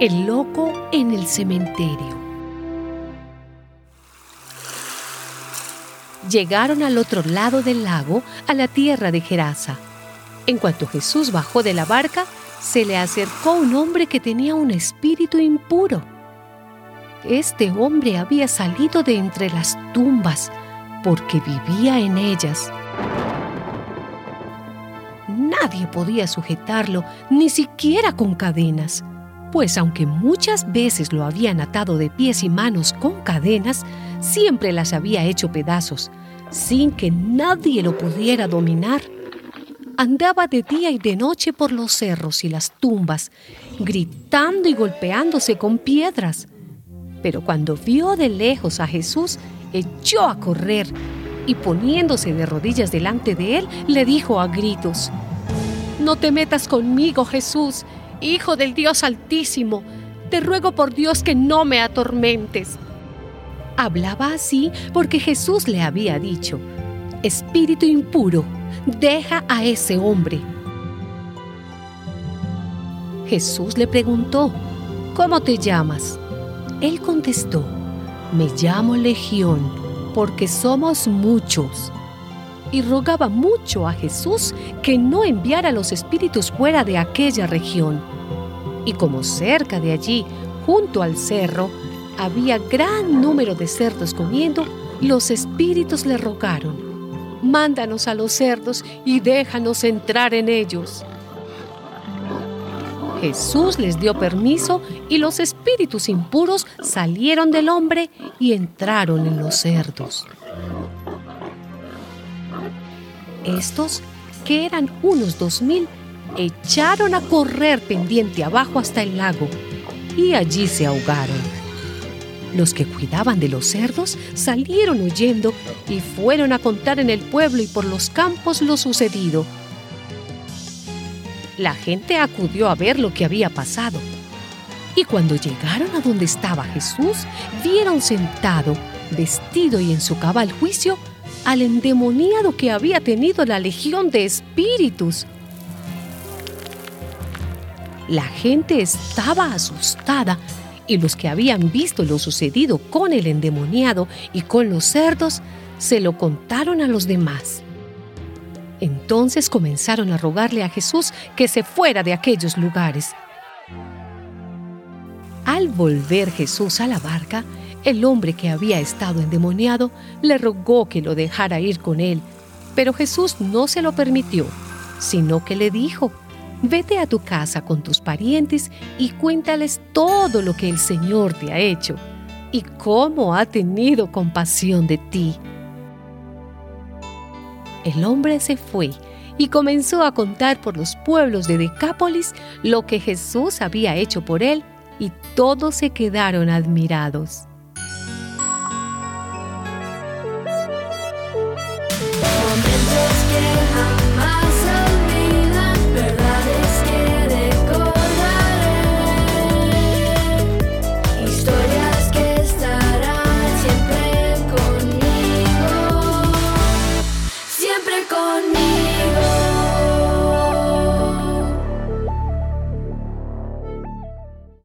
El loco en el cementerio. Llegaron al otro lado del lago, a la tierra de Gerasa. En cuanto Jesús bajó de la barca, se le acercó un hombre que tenía un espíritu impuro. Este hombre había salido de entre las tumbas porque vivía en ellas. Nadie podía sujetarlo, ni siquiera con cadenas pues aunque muchas veces lo habían atado de pies y manos con cadenas, siempre las había hecho pedazos, sin que nadie lo pudiera dominar. Andaba de día y de noche por los cerros y las tumbas, gritando y golpeándose con piedras. Pero cuando vio de lejos a Jesús, echó a correr y poniéndose de rodillas delante de él, le dijo a gritos, No te metas conmigo, Jesús, Hijo del Dios Altísimo, te ruego por Dios que no me atormentes. Hablaba así porque Jesús le había dicho, Espíritu impuro, deja a ese hombre. Jesús le preguntó, ¿cómo te llamas? Él contestó, me llamo Legión, porque somos muchos y rogaba mucho a Jesús que no enviara los espíritus fuera de aquella región. Y como cerca de allí, junto al cerro, había gran número de cerdos comiendo, los espíritus le rogaron, mándanos a los cerdos y déjanos entrar en ellos. Jesús les dio permiso y los espíritus impuros salieron del hombre y entraron en los cerdos. Estos, que eran unos dos mil, echaron a correr pendiente abajo hasta el lago y allí se ahogaron. Los que cuidaban de los cerdos salieron huyendo y fueron a contar en el pueblo y por los campos lo sucedido. La gente acudió a ver lo que había pasado. Y cuando llegaron a donde estaba Jesús, vieron sentado, vestido y en su cabal juicio, al endemoniado que había tenido la legión de espíritus. La gente estaba asustada y los que habían visto lo sucedido con el endemoniado y con los cerdos se lo contaron a los demás. Entonces comenzaron a rogarle a Jesús que se fuera de aquellos lugares. Al volver Jesús a la barca, el hombre que había estado endemoniado le rogó que lo dejara ir con él, pero Jesús no se lo permitió, sino que le dijo, vete a tu casa con tus parientes y cuéntales todo lo que el Señor te ha hecho y cómo ha tenido compasión de ti. El hombre se fue y comenzó a contar por los pueblos de Decápolis lo que Jesús había hecho por él y todos se quedaron admirados.